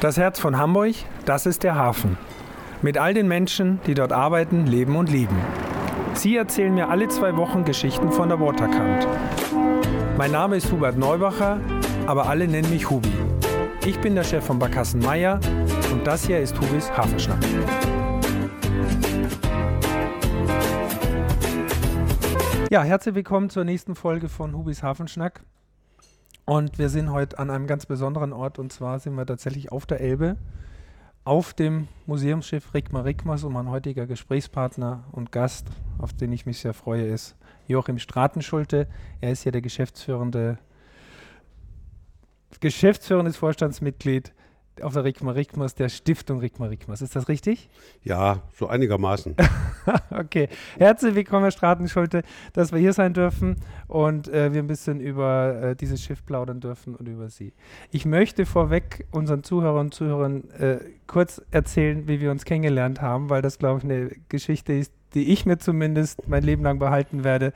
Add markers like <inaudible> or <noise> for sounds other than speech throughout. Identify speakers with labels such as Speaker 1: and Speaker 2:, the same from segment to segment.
Speaker 1: Das Herz von Hamburg, das ist der Hafen. Mit all den Menschen, die dort arbeiten, leben und lieben. Sie erzählen mir alle zwei Wochen Geschichten von der Waterkant. Mein Name ist Hubert Neubacher, aber alle nennen mich Hubi. Ich bin der Chef von Barkassen Meier und das hier ist Hubis Hafenschnack. Ja, herzlich willkommen zur nächsten Folge von Hubis Hafenschnack. Und wir sind heute an einem ganz besonderen Ort und zwar sind wir tatsächlich auf der Elbe, auf dem Museumsschiff Rigmar Rigmas und mein heutiger Gesprächspartner und Gast, auf den ich mich sehr freue, ist Joachim Stratenschulte. Er ist ja der geschäftsführende, geschäftsführendes Vorstandsmitglied auf der Rigmar Rigmas, der Stiftung Rigmar Rigmas. Ist das richtig?
Speaker 2: Ja, so einigermaßen. <laughs>
Speaker 1: okay. Herzlich willkommen, Herr Stratenschulte, dass wir hier sein dürfen und äh, wir ein bisschen über äh, dieses Schiff plaudern dürfen und über Sie. Ich möchte vorweg unseren Zuhörern und Zuhörern äh, kurz erzählen, wie wir uns kennengelernt haben, weil das, glaube ich, eine Geschichte ist, die ich mir zumindest mein Leben lang behalten werde.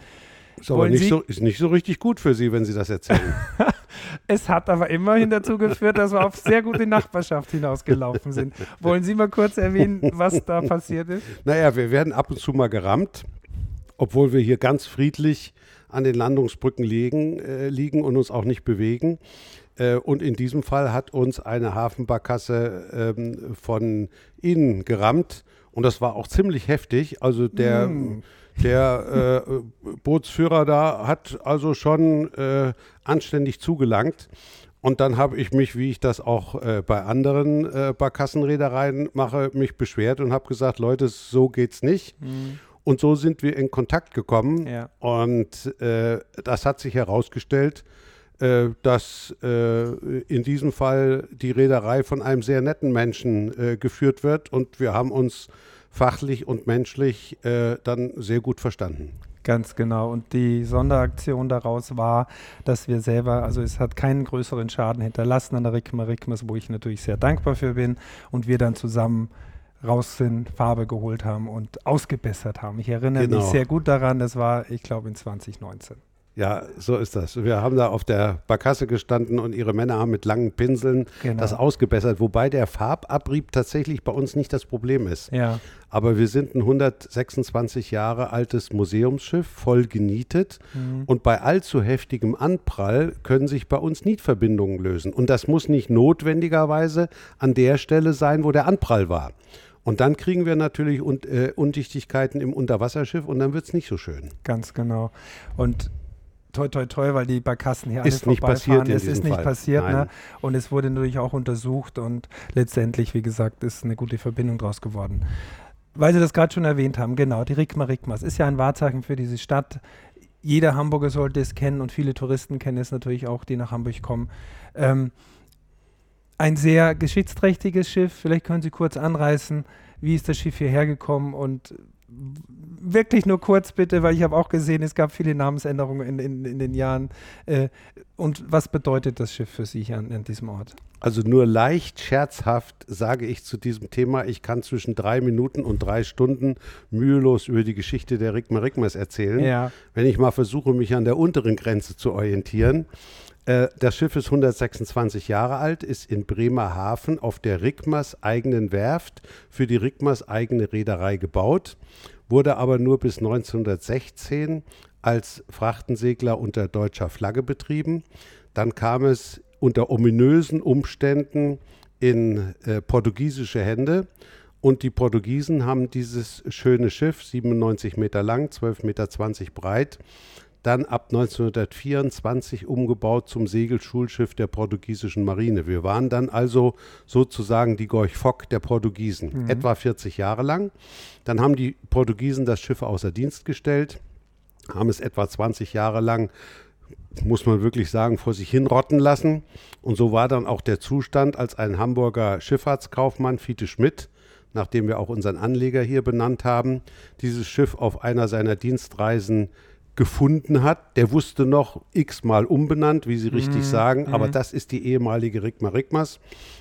Speaker 2: Ist aber nicht so, ist nicht so richtig gut für Sie, wenn Sie das erzählen. <laughs>
Speaker 1: es hat aber immerhin dazu geführt, dass wir auf sehr gute Nachbarschaft hinausgelaufen sind. Wollen Sie mal kurz erwähnen, was da <laughs> passiert ist?
Speaker 2: Naja, wir werden ab und zu mal gerammt, obwohl wir hier ganz friedlich an den Landungsbrücken liegen, äh, liegen und uns auch nicht bewegen. Äh, und in diesem Fall hat uns eine Hafenbarkasse ähm, von innen gerammt. Und das war auch ziemlich heftig. Also der. Mm der äh, Bootsführer da hat also schon äh, anständig zugelangt. Und dann habe ich mich, wie ich das auch äh, bei anderen äh, Barkassenreedereien mache, mich beschwert und habe gesagt, Leute, so geht's nicht. Mhm. Und so sind wir in Kontakt gekommen. Ja. Und äh, das hat sich herausgestellt, dass äh, in diesem Fall die Reederei von einem sehr netten Menschen äh, geführt wird. Und wir haben uns fachlich und menschlich äh, dann sehr gut verstanden.
Speaker 1: Ganz genau. Und die Sonderaktion daraus war, dass wir selber, also es hat keinen größeren Schaden hinterlassen an der Rikma Rikmas, wo ich natürlich sehr dankbar für bin. Und wir dann zusammen raus sind, Farbe geholt haben und ausgebessert haben. Ich erinnere genau. mich sehr gut daran, das war, ich glaube, in 2019.
Speaker 2: Ja, so ist das. Wir haben da auf der Barkasse gestanden und ihre Männer haben mit langen Pinseln genau. das ausgebessert, wobei der Farbabrieb tatsächlich bei uns nicht das Problem ist. Ja. Aber wir sind ein 126 Jahre altes Museumsschiff, voll genietet. Mhm. Und bei allzu heftigem Anprall können sich bei uns Nietverbindungen lösen. Und das muss nicht notwendigerweise an der Stelle sein, wo der Anprall war. Und dann kriegen wir natürlich Un äh, Undichtigkeiten im Unterwasserschiff und dann wird es nicht so schön.
Speaker 1: Ganz genau. Und toi, toi, toi, weil die Barkassen hier
Speaker 2: ist alle nicht passiert.
Speaker 1: Es ist nicht Fall. passiert. Ne? Und es wurde natürlich auch untersucht und letztendlich, wie gesagt, ist eine gute Verbindung draus geworden. Weil Sie das gerade schon erwähnt haben, genau, die Rigma Rigmas ist ja ein Wahrzeichen für diese Stadt. Jeder Hamburger sollte es kennen und viele Touristen kennen es natürlich auch, die nach Hamburg kommen. Ähm, ein sehr geschichtsträchtiges Schiff. Vielleicht können Sie kurz anreißen, wie ist das Schiff hierher gekommen und wirklich nur kurz bitte, weil ich habe auch gesehen, es gab viele Namensänderungen in, in, in den Jahren. Äh, und was bedeutet das Schiff für Sie an, an diesem Ort?
Speaker 2: Also nur leicht scherzhaft sage ich zu diesem Thema, ich kann zwischen drei Minuten und drei Stunden mühelos über die Geschichte der Rigma Rigmas erzählen. Ja. Wenn ich mal versuche, mich an der unteren Grenze zu orientieren. Äh, das Schiff ist 126 Jahre alt, ist in Bremerhaven auf der Rigmas eigenen Werft für die Rigmas eigene Reederei gebaut, wurde aber nur bis 1916 als Frachtensegler unter deutscher Flagge betrieben. Dann kam es unter ominösen Umständen in äh, portugiesische Hände. Und die Portugiesen haben dieses schöne Schiff, 97 Meter lang, 12,20 Meter breit, dann ab 1924 umgebaut zum Segelschulschiff der portugiesischen Marine. Wir waren dann also sozusagen die Gorch Fock der Portugiesen, mhm. etwa 40 Jahre lang. Dann haben die Portugiesen das Schiff außer Dienst gestellt, haben es etwa 20 Jahre lang muss man wirklich sagen, vor sich hinrotten lassen. Und so war dann auch der Zustand, als ein Hamburger Schifffahrtskaufmann, Fiete Schmidt, nachdem wir auch unseren Anleger hier benannt haben, dieses Schiff auf einer seiner Dienstreisen gefunden hat. Der wusste noch x-mal umbenannt, wie Sie richtig mhm. sagen, aber mhm. das ist die ehemalige Rigma Rigmas.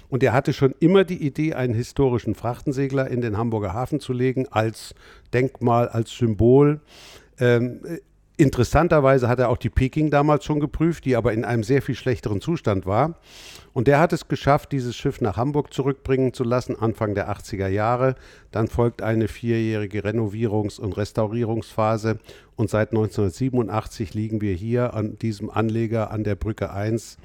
Speaker 2: Und er hatte schon immer die Idee, einen historischen Frachtensegler in den Hamburger Hafen zu legen, als Denkmal, als Symbol. Ähm, Interessanterweise hat er auch die Peking damals schon geprüft, die aber in einem sehr viel schlechteren Zustand war. Und der hat es geschafft, dieses Schiff nach Hamburg zurückbringen zu lassen, Anfang der 80er Jahre. Dann folgt eine vierjährige Renovierungs- und Restaurierungsphase. Und seit 1987 liegen wir hier an diesem Anleger an der Brücke 1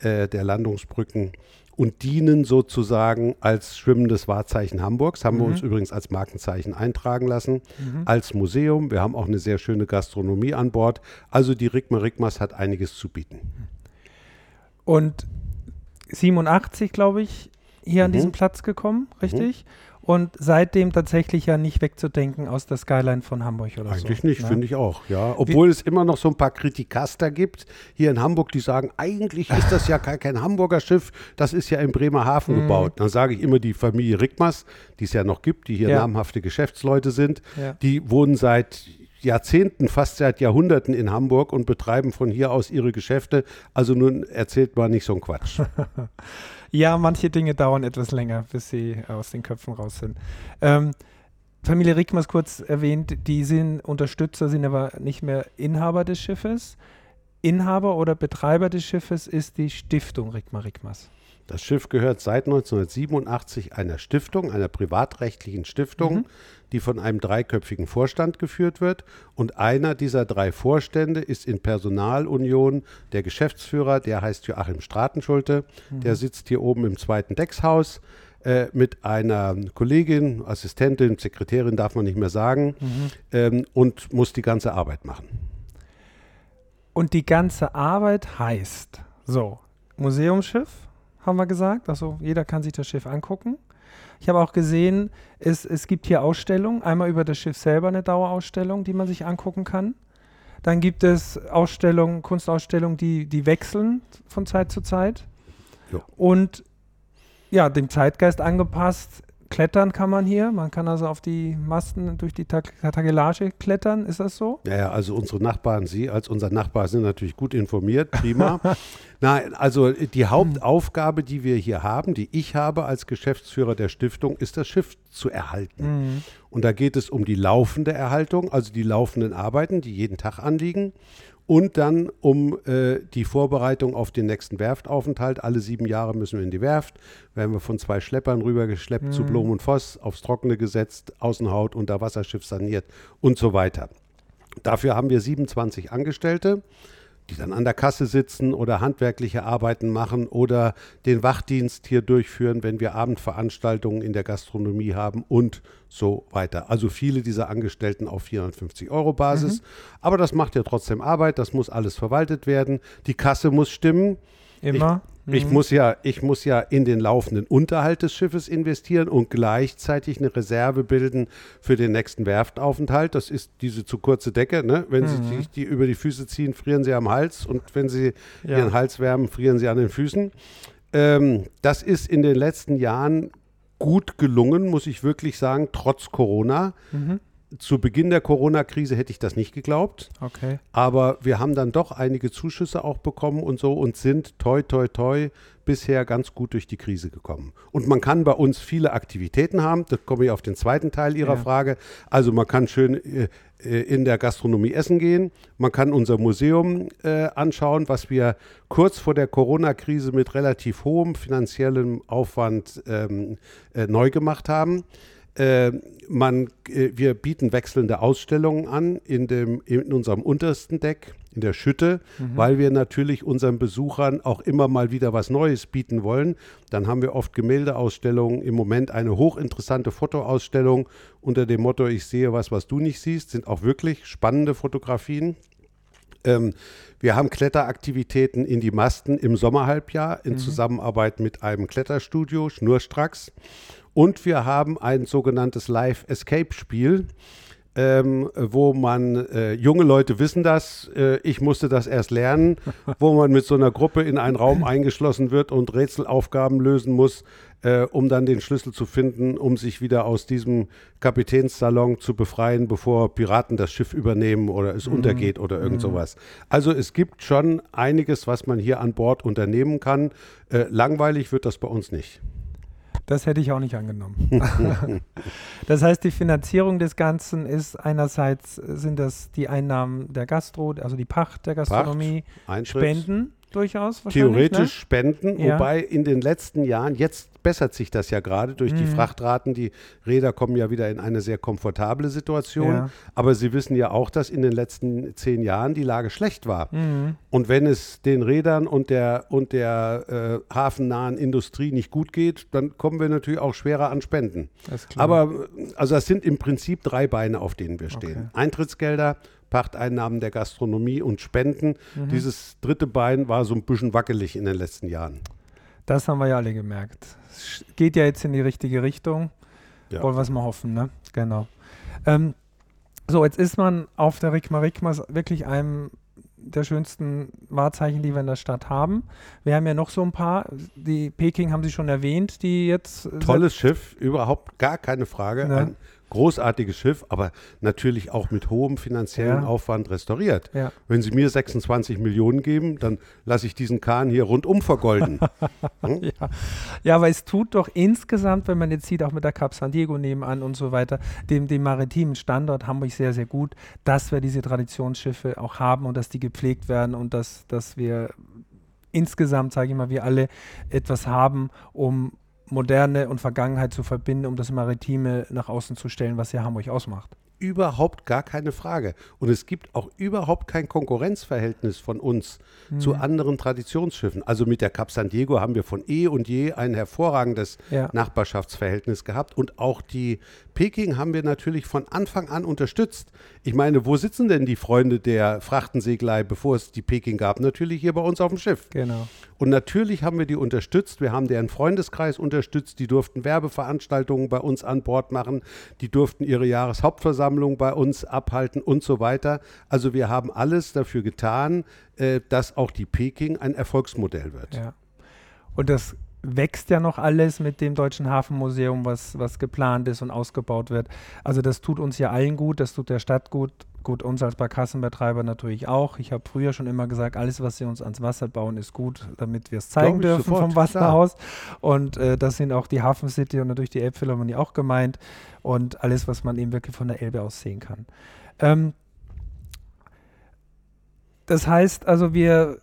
Speaker 2: äh, der Landungsbrücken und dienen sozusagen als schwimmendes Wahrzeichen Hamburgs. Haben mhm. wir uns übrigens als Markenzeichen eintragen lassen, mhm. als Museum. Wir haben auch eine sehr schöne Gastronomie an Bord. Also die Rigma Rigmas hat einiges zu bieten.
Speaker 1: Und 87, glaube ich, hier mhm. an diesen Platz gekommen, richtig? Mhm und seitdem tatsächlich ja nicht wegzudenken aus der Skyline von Hamburg oder
Speaker 2: Eigentlich
Speaker 1: so.
Speaker 2: Eigentlich nicht, ne? finde ich auch, ja. Obwohl Wie, es immer noch so ein paar Kritikaster gibt hier in Hamburg, die sagen, eigentlich ist das ja kein, kein Hamburger Schiff, das ist ja in Bremerhaven mhm. gebaut. Dann sage ich immer die Familie Rickmers, die es ja noch gibt, die hier ja. namhafte Geschäftsleute sind, ja. die wohnen seit Jahrzehnten, fast seit Jahrhunderten in Hamburg und betreiben von hier aus ihre Geschäfte. Also nun erzählt man nicht so einen Quatsch. <laughs>
Speaker 1: Ja, manche Dinge dauern etwas länger, bis sie aus den Köpfen raus sind. Ähm, Familie Rickmers kurz erwähnt, die sind Unterstützer, sind aber nicht mehr Inhaber des Schiffes. Inhaber oder Betreiber des Schiffes ist die Stiftung Rickmer Rickmers.
Speaker 2: Das Schiff gehört seit 1987 einer Stiftung, einer privatrechtlichen Stiftung, mhm. die von einem dreiköpfigen Vorstand geführt wird. Und einer dieser drei Vorstände ist in Personalunion der Geschäftsführer, der heißt Joachim Stratenschulte. Mhm. Der sitzt hier oben im zweiten Deckshaus äh, mit einer Kollegin, Assistentin, Sekretärin darf man nicht mehr sagen, mhm. ähm, und muss die ganze Arbeit machen.
Speaker 1: Und die ganze Arbeit heißt, so, Museumsschiff, haben wir gesagt. Also jeder kann sich das Schiff angucken. Ich habe auch gesehen, es, es gibt hier Ausstellungen. Einmal über das Schiff selber eine Dauerausstellung, die man sich angucken kann. Dann gibt es Ausstellungen, Kunstausstellungen, die, die wechseln von Zeit zu Zeit. Jo. Und ja, dem Zeitgeist angepasst Klettern kann man hier. Man kann also auf die Masten durch die Tagelage klettern. Ist das so?
Speaker 2: Ja, ja, also unsere Nachbarn, Sie als unser Nachbar sind natürlich gut informiert. Prima. <laughs> Nein, also die Hauptaufgabe, die wir hier haben, die ich habe als Geschäftsführer der Stiftung, ist das Schiff zu erhalten. Mhm. Und da geht es um die laufende Erhaltung, also die laufenden Arbeiten, die jeden Tag anliegen und dann um äh, die Vorbereitung auf den nächsten Werftaufenthalt. Alle sieben Jahre müssen wir in die Werft. Werden wir von zwei Schleppern rübergeschleppt mhm. zu Blom und Voss, aufs Trockene gesetzt, Außenhaut, unter Wasserschiff saniert und so weiter. Dafür haben wir 27 Angestellte die dann an der Kasse sitzen oder handwerkliche Arbeiten machen oder den Wachdienst hier durchführen, wenn wir Abendveranstaltungen in der Gastronomie haben und so weiter. Also viele dieser Angestellten auf 450 Euro Basis. Mhm. Aber das macht ja trotzdem Arbeit, das muss alles verwaltet werden. Die Kasse muss stimmen.
Speaker 1: Immer.
Speaker 2: Ich, mhm. ich, muss ja, ich muss ja in den laufenden Unterhalt des Schiffes investieren und gleichzeitig eine Reserve bilden für den nächsten Werftaufenthalt. Das ist diese zu kurze Decke. Ne? Wenn mhm. Sie sich die über die Füße ziehen, frieren Sie am Hals und wenn Sie ja. Ihren Hals wärmen, frieren Sie an den Füßen. Ähm, das ist in den letzten Jahren gut gelungen, muss ich wirklich sagen, trotz Corona. Mhm zu Beginn der Corona-Krise hätte ich das nicht geglaubt.
Speaker 1: Okay.
Speaker 2: Aber wir haben dann doch einige Zuschüsse auch bekommen und so und sind toi toi toi bisher ganz gut durch die Krise gekommen. Und man kann bei uns viele Aktivitäten haben. Da komme ich auf den zweiten Teil Ihrer ja. Frage. Also man kann schön äh, äh, in der Gastronomie essen gehen. Man kann unser Museum äh, anschauen, was wir kurz vor der Corona-Krise mit relativ hohem finanziellem Aufwand ähm, äh, neu gemacht haben. Äh, man, äh, wir bieten wechselnde Ausstellungen an in, dem, in unserem untersten Deck, in der Schütte, mhm. weil wir natürlich unseren Besuchern auch immer mal wieder was Neues bieten wollen. Dann haben wir oft Gemäldeausstellungen, im Moment eine hochinteressante Fotoausstellung unter dem Motto, ich sehe was, was du nicht siehst, sind auch wirklich spannende Fotografien. Ähm, wir haben Kletteraktivitäten in die Masten im Sommerhalbjahr in mhm. Zusammenarbeit mit einem Kletterstudio, Schnurstracks. Und wir haben ein sogenanntes Live-Escape-Spiel. Ähm, wo man, äh, junge Leute wissen das, äh, ich musste das erst lernen, <laughs> wo man mit so einer Gruppe in einen Raum eingeschlossen wird und Rätselaufgaben lösen muss, äh, um dann den Schlüssel zu finden, um sich wieder aus diesem Kapitänssalon zu befreien, bevor Piraten das Schiff übernehmen oder es mhm. untergeht oder irgend mhm. sowas. Also es gibt schon einiges, was man hier an Bord unternehmen kann. Äh, langweilig wird das bei uns nicht.
Speaker 1: Das hätte ich auch nicht angenommen. <laughs> das heißt, die Finanzierung des Ganzen ist einerseits sind das die Einnahmen der Gastro, also die Pacht der Gastronomie,
Speaker 2: Pacht,
Speaker 1: Spenden durchaus
Speaker 2: Theoretisch
Speaker 1: ne?
Speaker 2: Spenden, ja. wobei in den letzten Jahren, jetzt bessert sich das ja gerade durch mhm. die Frachtraten. Die Räder kommen ja wieder in eine sehr komfortable Situation. Ja. Aber Sie wissen ja auch, dass in den letzten zehn Jahren die Lage schlecht war. Mhm. Und wenn es den Rädern und der, und der äh, hafennahen Industrie nicht gut geht, dann kommen wir natürlich auch schwerer an Spenden. Aber also das sind im Prinzip drei Beine, auf denen wir stehen. Okay. Eintrittsgelder, Pachteinnahmen der Gastronomie und Spenden. Mhm. Dieses dritte Bein war so ein bisschen wackelig in den letzten Jahren.
Speaker 1: Das haben wir ja alle gemerkt. Es geht ja jetzt in die richtige Richtung. Ja. Wollen wir es mal hoffen, ne? Genau. Ähm, so, jetzt ist man auf der Rigma Rigmas wirklich einem der schönsten Wahrzeichen, die wir in der Stadt haben. Wir haben ja noch so ein paar. Die Peking haben Sie schon erwähnt, die jetzt.
Speaker 2: Tolles Schiff, überhaupt gar keine Frage. Ne? Ein großartiges Schiff, aber natürlich auch mit hohem finanziellen ja. Aufwand restauriert. Ja. Wenn Sie mir 26 Millionen geben, dann lasse ich diesen Kahn hier rundum vergolden.
Speaker 1: hm? <laughs> ja. ja, aber es tut doch insgesamt, wenn man jetzt sieht, auch mit der Cap San Diego nebenan und so weiter, dem, dem maritimen Standort Hamburg sehr, sehr gut, dass wir diese Traditionsschiffe auch haben und dass die gepflegt werden und dass, dass wir insgesamt, sage ich mal, wir alle etwas haben, um Moderne und Vergangenheit zu verbinden, um das Maritime nach außen zu stellen, was ja Hamburg ausmacht.
Speaker 2: Überhaupt gar keine Frage. Und es gibt auch überhaupt kein Konkurrenzverhältnis von uns mhm. zu anderen Traditionsschiffen. Also mit der Cap San Diego haben wir von eh und je ein hervorragendes ja. Nachbarschaftsverhältnis gehabt. Und auch die Peking haben wir natürlich von Anfang an unterstützt. Ich meine, wo sitzen denn die Freunde der Frachtenseglei, bevor es die Peking gab? Natürlich hier bei uns auf dem Schiff.
Speaker 1: Genau.
Speaker 2: Und natürlich haben wir die unterstützt. Wir haben deren Freundeskreis unterstützt. Die durften Werbeveranstaltungen bei uns an Bord machen. Die durften ihre Jahreshauptversammlung bei uns abhalten und so weiter. Also wir haben alles dafür getan, äh, dass auch die Peking ein Erfolgsmodell wird.
Speaker 1: Ja. Und das wächst ja noch alles mit dem Deutschen Hafenmuseum, was, was geplant ist und ausgebaut wird. Also das tut uns ja allen gut, das tut der Stadt gut, gut uns als Barkassenbetreiber natürlich auch. Ich habe früher schon immer gesagt, alles, was sie uns ans Wasser bauen, ist gut, damit wir es zeigen dürfen sofort, vom Wasserhaus. Klar. Und äh, das sind auch die Hafen City und natürlich die Elbphilharmonie auch gemeint und alles, was man eben wirklich von der Elbe aus sehen kann. Ähm, das heißt also, wir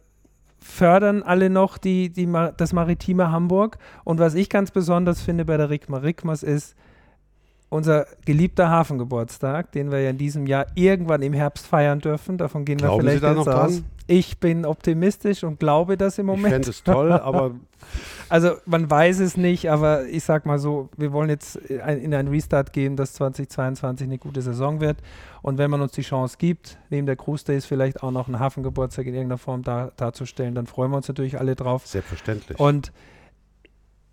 Speaker 1: fördern alle noch die, die, das maritime Hamburg. Und was ich ganz besonders finde bei der Rigma Rigmas ist, unser geliebter Hafengeburtstag, den wir ja in diesem Jahr irgendwann im Herbst feiern dürfen. Davon gehen
Speaker 2: Glauben
Speaker 1: wir vielleicht
Speaker 2: Sie da jetzt aus. Dran?
Speaker 1: Ich bin optimistisch und glaube das im Moment. Ich
Speaker 2: fände es toll, <laughs> aber.
Speaker 1: also, man weiß es nicht, aber ich sag mal so: Wir wollen jetzt in einen Restart gehen, dass 2022 eine gute Saison wird. Und wenn man uns die Chance gibt, neben der Cruise Days vielleicht auch noch einen Hafengeburtstag in irgendeiner Form dar darzustellen, dann freuen wir uns natürlich alle drauf.
Speaker 2: Selbstverständlich.
Speaker 1: Und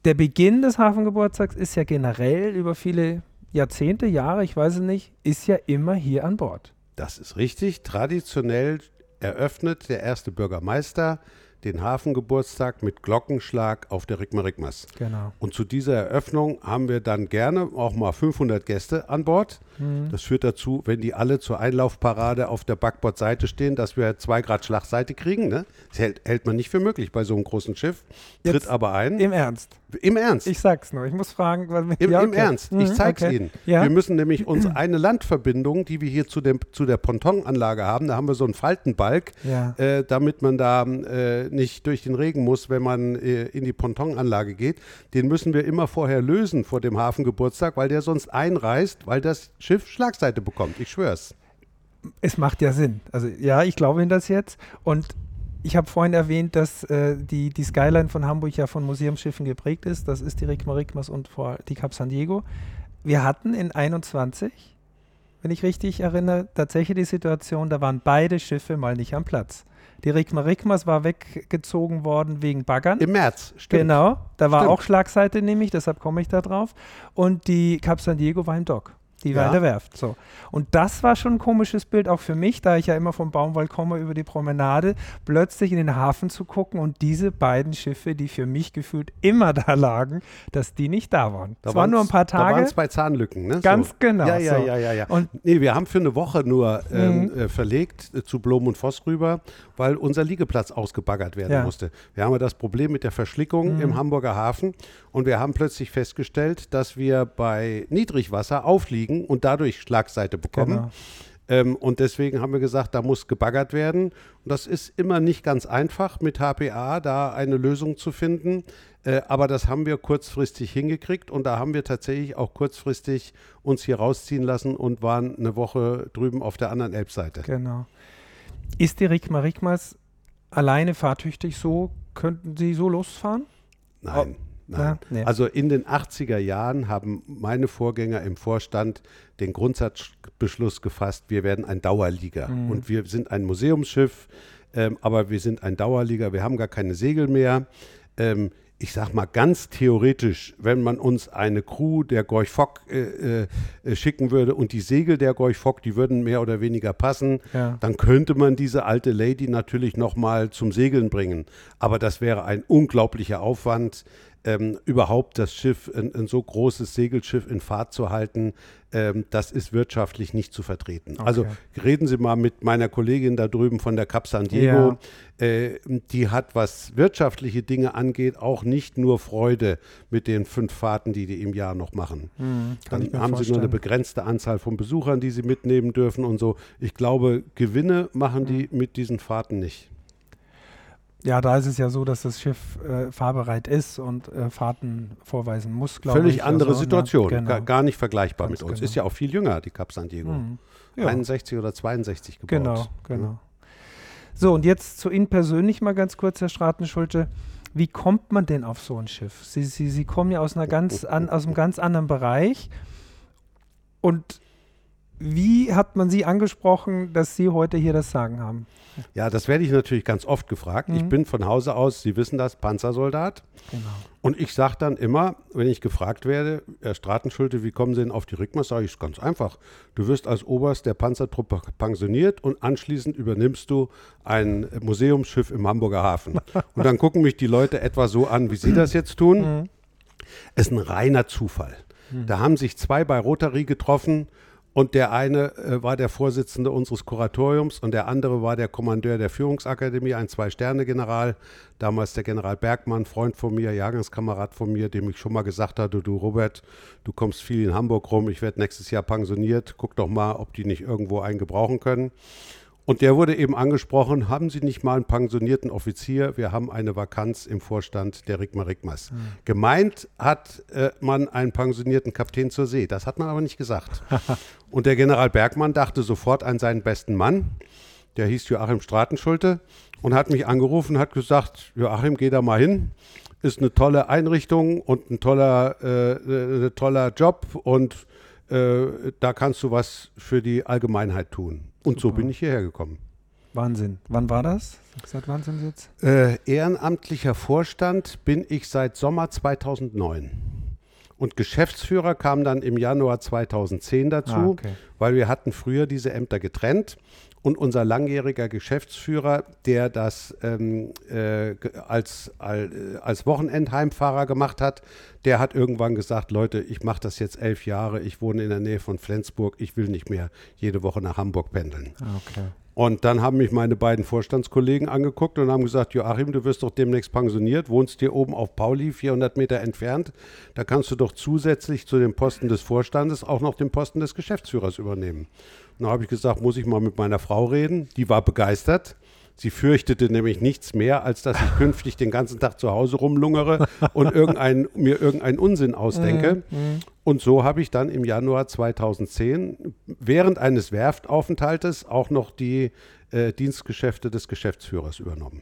Speaker 1: der Beginn des Hafengeburtstags ist ja generell über viele Jahrzehnte, Jahre, ich weiß es nicht, ist ja immer hier an Bord.
Speaker 2: Das ist richtig. Traditionell eröffnet der erste Bürgermeister den Hafengeburtstag mit Glockenschlag auf der Rigma Rigmas.
Speaker 1: Genau.
Speaker 2: Und zu dieser Eröffnung haben wir dann gerne auch mal 500 Gäste an Bord. Mhm. Das führt dazu, wenn die alle zur Einlaufparade auf der Backbordseite stehen, dass wir zwei Grad Schlagseite kriegen. Ne? Das hält, hält, man nicht für möglich bei so einem großen Schiff. Tritt Jetzt aber ein.
Speaker 1: Im Ernst.
Speaker 2: Im Ernst.
Speaker 1: Ich sag's nur. Ich muss fragen.
Speaker 2: Weil Im, ja, okay. Im Ernst. Ich mhm, zeig's okay. Ihnen. Ja? Wir müssen nämlich uns <clears throat> eine Landverbindung, die wir hier zu, dem, zu der Pontonanlage haben, da haben wir so einen Faltenbalk, ja. äh, damit man da äh, nicht durch den Regen muss, wenn man äh, in die Pontonanlage geht. Den müssen wir immer vorher lösen vor dem Hafengeburtstag, weil der sonst einreißt, weil das Schiff Schlagseite bekommt. Ich schwör's.
Speaker 1: Es macht ja Sinn. Also ja, ich glaube Ihnen das jetzt. Und ich habe vorhin erwähnt, dass äh, die, die Skyline von Hamburg ja von Museumsschiffen geprägt ist. Das ist die Rigma Rigmas und vor die Cap San Diego. Wir hatten in 21, wenn ich richtig erinnere, tatsächlich die Situation, da waren beide Schiffe mal nicht am Platz. Die Rigma Rigmas war weggezogen worden wegen Baggern.
Speaker 2: Im März,
Speaker 1: stimmt. Genau, da war stimmt. auch Schlagseite nämlich, deshalb komme ich da drauf. Und die Cap San Diego war im Dock. Die ja. der Werft. So. Und das war schon ein komisches Bild auch für mich, da ich ja immer vom Baumwall komme über die Promenade, plötzlich in den Hafen zu gucken und diese beiden Schiffe, die für mich gefühlt immer <laughs> da lagen, dass die nicht da waren.
Speaker 2: Da waren nur ein paar Tage. Da waren es bei Zahnlücken, ne?
Speaker 1: Ganz so. genau.
Speaker 2: Ja, ja, so. ja, ja, ja. Und nee, wir haben für eine Woche nur ähm, mhm. äh, verlegt äh, zu Blom und Voss rüber, weil unser Liegeplatz ausgebaggert werden ja. musste. Wir haben ja das Problem mit der Verschlickung mhm. im Hamburger Hafen und wir haben plötzlich festgestellt, dass wir bei Niedrigwasser aufliegen und dadurch Schlagseite bekommen. Genau. Ähm, und deswegen haben wir gesagt, da muss gebaggert werden. Und das ist immer nicht ganz einfach mit HPA, da eine Lösung zu finden. Äh, aber das haben wir kurzfristig hingekriegt und da haben wir tatsächlich auch kurzfristig uns hier rausziehen lassen und waren eine Woche drüben auf der anderen Elbseite.
Speaker 1: Genau. Ist die Rigma Rigmas alleine fahrtüchtig so? Könnten Sie so losfahren?
Speaker 2: Nein. Nein. Ja, nee. Also in den 80er Jahren haben meine Vorgänger im Vorstand den Grundsatzbeschluss gefasst, wir werden ein Dauerliga. Mhm. Und wir sind ein Museumsschiff, ähm, aber wir sind ein Dauerliga, wir haben gar keine Segel mehr. Ähm, ich sag mal ganz theoretisch, wenn man uns eine Crew der Gorch Fock äh, äh, schicken würde und die Segel der Gorch Fock, die würden mehr oder weniger passen, ja. dann könnte man diese alte Lady natürlich nochmal zum Segeln bringen. Aber das wäre ein unglaublicher Aufwand ähm, überhaupt das Schiff, ein, ein, so großes Segelschiff in Fahrt zu halten, ähm, das ist wirtschaftlich nicht zu vertreten. Okay. Also reden Sie mal mit meiner Kollegin da drüben von der Cap San Diego. Ja. Äh, die hat, was wirtschaftliche Dinge angeht, auch nicht nur Freude mit den fünf Fahrten, die die im Jahr noch machen. Hm, Dann haben vorstellen. sie nur eine begrenzte Anzahl von Besuchern, die sie mitnehmen dürfen und so. Ich glaube, Gewinne machen die hm. mit diesen Fahrten nicht.
Speaker 1: Ja, da ist es ja so, dass das Schiff äh, fahrbereit ist und äh, Fahrten vorweisen muss,
Speaker 2: glaube ich. Völlig andere also, Situation, ja, genau. gar, nicht vergleichbar Ganz mit uns. Genau. Ist ja auch viel jünger, die Cap San Diego. Mhm. Ja. 61 oder 62 gebaut.
Speaker 1: Genau, genau. Ja. So, und jetzt zu Ihnen persönlich mal ganz kurz, Herr Stratenschulte. Wie kommt man denn auf so ein Schiff? Sie, Sie, Sie kommen ja aus, einer ganz an, aus einem ganz anderen Bereich. Und wie hat man Sie angesprochen, dass Sie heute hier das Sagen haben?
Speaker 2: Ja, das werde ich natürlich ganz oft gefragt. Mhm. Ich bin von Hause aus, Sie wissen das, Panzersoldat. Genau. Und ich sage dann immer, wenn ich gefragt werde, Herr Stratenschulte, wie kommen Sie denn auf die Rückmas? Sage ich es ganz einfach. Du wirst als Oberst der Panzertruppe pensioniert und anschließend übernimmst du ein Museumsschiff im Hamburger Hafen. <laughs> und dann gucken mich die Leute etwa so an, wie Sie das jetzt tun. Mhm. Es ist ein reiner Zufall. Mhm. Da haben sich zwei bei Rotary getroffen und der eine äh, war der Vorsitzende unseres Kuratoriums und der andere war der Kommandeur der Führungsakademie, ein Zwei-Sterne-General, damals der General Bergmann, Freund von mir, Jahrgangskamerad von mir, dem ich schon mal gesagt hatte, du Robert, du kommst viel in Hamburg rum, ich werde nächstes Jahr pensioniert, guck doch mal, ob die nicht irgendwo einen gebrauchen können. Und der wurde eben angesprochen, haben Sie nicht mal einen pensionierten Offizier? Wir haben eine Vakanz im Vorstand der Rigma Rigmas. Mhm. Gemeint hat äh, man einen pensionierten Kapitän zur See. Das hat man aber nicht gesagt. <laughs> und der General Bergmann dachte sofort an seinen besten Mann. Der hieß Joachim Stratenschulte und hat mich angerufen, hat gesagt, Joachim, geh da mal hin. Ist eine tolle Einrichtung und ein toller, äh, äh, toller Job und äh, da kannst du was für die Allgemeinheit tun. Und so bin ich hierher gekommen.
Speaker 1: Wahnsinn. Wann war das? Seit wann sind Sie jetzt?
Speaker 2: Äh, ehrenamtlicher Vorstand bin ich seit Sommer 2009. Und Geschäftsführer kam dann im Januar 2010 dazu, ah, okay. weil wir hatten früher diese Ämter getrennt. Und unser langjähriger Geschäftsführer, der das ähm, äh, als, als Wochenendheimfahrer gemacht hat, der hat irgendwann gesagt, Leute, ich mache das jetzt elf Jahre, ich wohne in der Nähe von Flensburg, ich will nicht mehr jede Woche nach Hamburg pendeln. Ah, okay. Und dann haben mich meine beiden Vorstandskollegen angeguckt und haben gesagt, Joachim, du wirst doch demnächst pensioniert, wohnst hier oben auf Pauli, 400 Meter entfernt. Da kannst du doch zusätzlich zu dem Posten des Vorstandes auch noch den Posten des Geschäftsführers übernehmen. Und da habe ich gesagt, muss ich mal mit meiner Frau reden. Die war begeistert. Sie fürchtete nämlich nichts mehr, als dass ich künftig den ganzen Tag zu Hause rumlungere und <laughs> irgendein, mir irgendeinen Unsinn ausdenke. Mhm, mhm. Und so habe ich dann im Januar 2010 während eines Werftaufenthaltes auch noch die äh, Dienstgeschäfte des Geschäftsführers übernommen.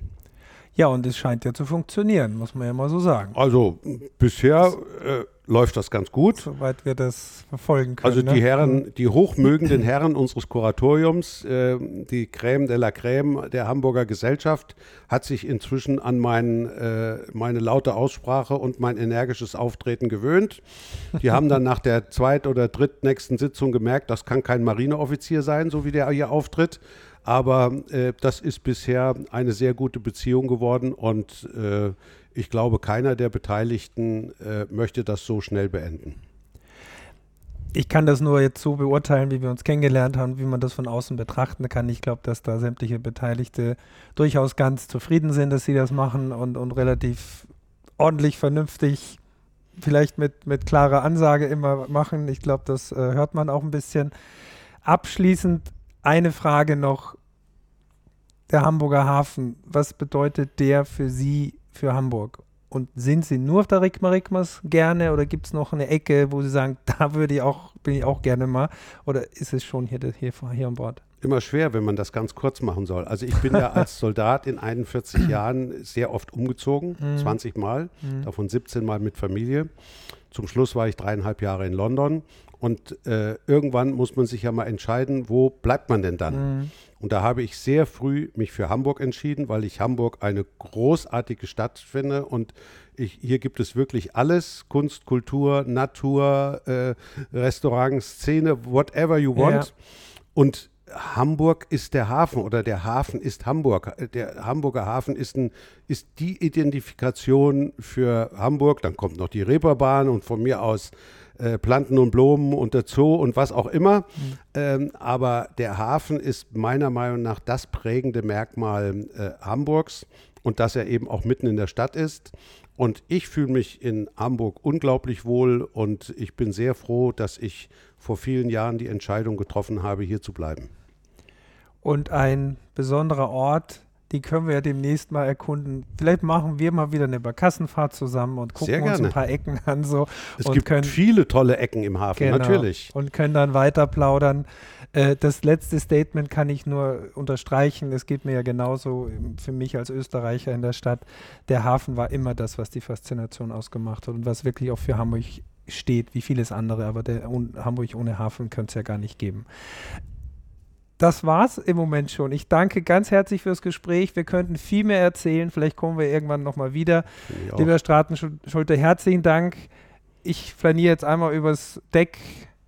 Speaker 1: Ja, und es scheint ja zu funktionieren, muss man ja mal so sagen.
Speaker 2: Also bisher äh, läuft das ganz gut.
Speaker 1: Soweit wir das verfolgen können.
Speaker 2: Also die
Speaker 1: ne?
Speaker 2: Herren, die hochmögenden Herren unseres Kuratoriums, äh, die Crème de la Crème der Hamburger Gesellschaft, hat sich inzwischen an mein, äh, meine laute Aussprache und mein energisches Auftreten gewöhnt. Die haben dann nach der zweit- oder drittnächsten Sitzung gemerkt, das kann kein Marineoffizier sein, so wie der hier auftritt. Aber äh, das ist bisher eine sehr gute Beziehung geworden und äh, ich glaube, keiner der Beteiligten äh, möchte das so schnell beenden.
Speaker 1: Ich kann das nur jetzt so beurteilen, wie wir uns kennengelernt haben, wie man das von außen betrachten kann. Ich glaube, dass da sämtliche Beteiligte durchaus ganz zufrieden sind, dass sie das machen und, und relativ ordentlich, vernünftig, vielleicht mit, mit klarer Ansage immer machen. Ich glaube, das äh, hört man auch ein bisschen. Abschließend eine Frage noch. Der Hamburger Hafen, was bedeutet der für Sie, für Hamburg? Und sind Sie nur auf der Rigma Rigmas gerne oder gibt es noch eine Ecke, wo Sie sagen, <laughs> da würde ich auch, bin ich auch gerne mal? Oder ist es schon hier, hier, hier an Bord?
Speaker 2: Immer schwer, wenn man das ganz kurz machen soll. Also ich bin ja <laughs> als Soldat in 41 <clears throat> Jahren sehr oft umgezogen,
Speaker 1: Mhm.
Speaker 2: 20 Mal,
Speaker 1: Mhm.
Speaker 2: davon 17 Mal mit Familie. Zum Schluss war ich dreieinhalb Jahre in London und äh, irgendwann muss man sich ja mal entscheiden, wo bleibt man denn dann?
Speaker 1: Mhm.
Speaker 2: Und da habe ich sehr früh mich für Hamburg entschieden, weil ich Hamburg eine großartige Stadt finde und ich, hier gibt es wirklich alles: Kunst, Kultur, Natur, äh, Restaurants, Szene, whatever you want.
Speaker 1: Ja.
Speaker 2: Und Hamburg ist der Hafen oder der Hafen ist Hamburg. Der Hamburger Hafen ist, ein, ist die Identifikation für Hamburg. Dann kommt noch die Reeperbahn und von mir aus äh, Planten und Blumen und der Zoo und was auch immer. Ähm, aber der Hafen ist meiner Meinung nach das prägende Merkmal äh, Hamburgs und dass er eben auch mitten in der Stadt ist. Und ich fühle mich in Hamburg unglaublich wohl und ich bin sehr froh, dass ich vor vielen Jahren die Entscheidung getroffen habe, hier zu bleiben.
Speaker 1: Und ein besonderer Ort, die können wir ja demnächst mal erkunden. Vielleicht machen wir mal wieder eine Barkassenfahrt zusammen und gucken uns ein paar Ecken an. So,
Speaker 2: Es
Speaker 1: und
Speaker 2: gibt
Speaker 1: können,
Speaker 2: viele tolle Ecken im Hafen,
Speaker 1: Genau.
Speaker 2: natürlich.
Speaker 1: Und können dann weiter plaudern. Äh, das letzte Statement kann ich nur unterstreichen. Es geht mir ja genauso für mich als Österreicher in der Stadt. Der Hafen war immer das, was die Faszination ausgemacht hat und was wirklich auch für Hamburg steht, wie vieles andere. Aber der un Hamburg ohne Hafen könnte es ja gar nicht geben. Das war's im Moment schon. Ich danke ganz herzlich fürs Gespräch. Wir könnten viel mehr erzählen. Vielleicht kommen wir irgendwann nochmal wieder. Lieber Stratenschulte, herzlichen Dank. Ich flaniere jetzt einmal übers Deck.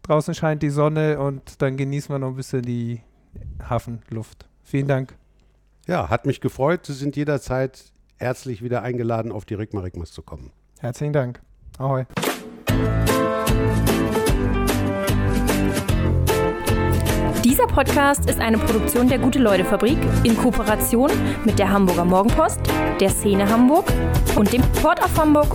Speaker 1: Draußen scheint die Sonne und dann genießen wir noch ein bisschen die Hafenluft. Vielen Dank.
Speaker 2: Ja, hat mich gefreut. Sie sind jederzeit herzlich wieder eingeladen, auf die Rigma Rigmas zu kommen.
Speaker 1: Herzlichen Dank. Ahoi.
Speaker 3: Dieser Podcast ist eine Produktion der Gute-Leute-Fabrik in Kooperation mit der Hamburger Morgenpost, der Szene Hamburg und dem Port of Hamburg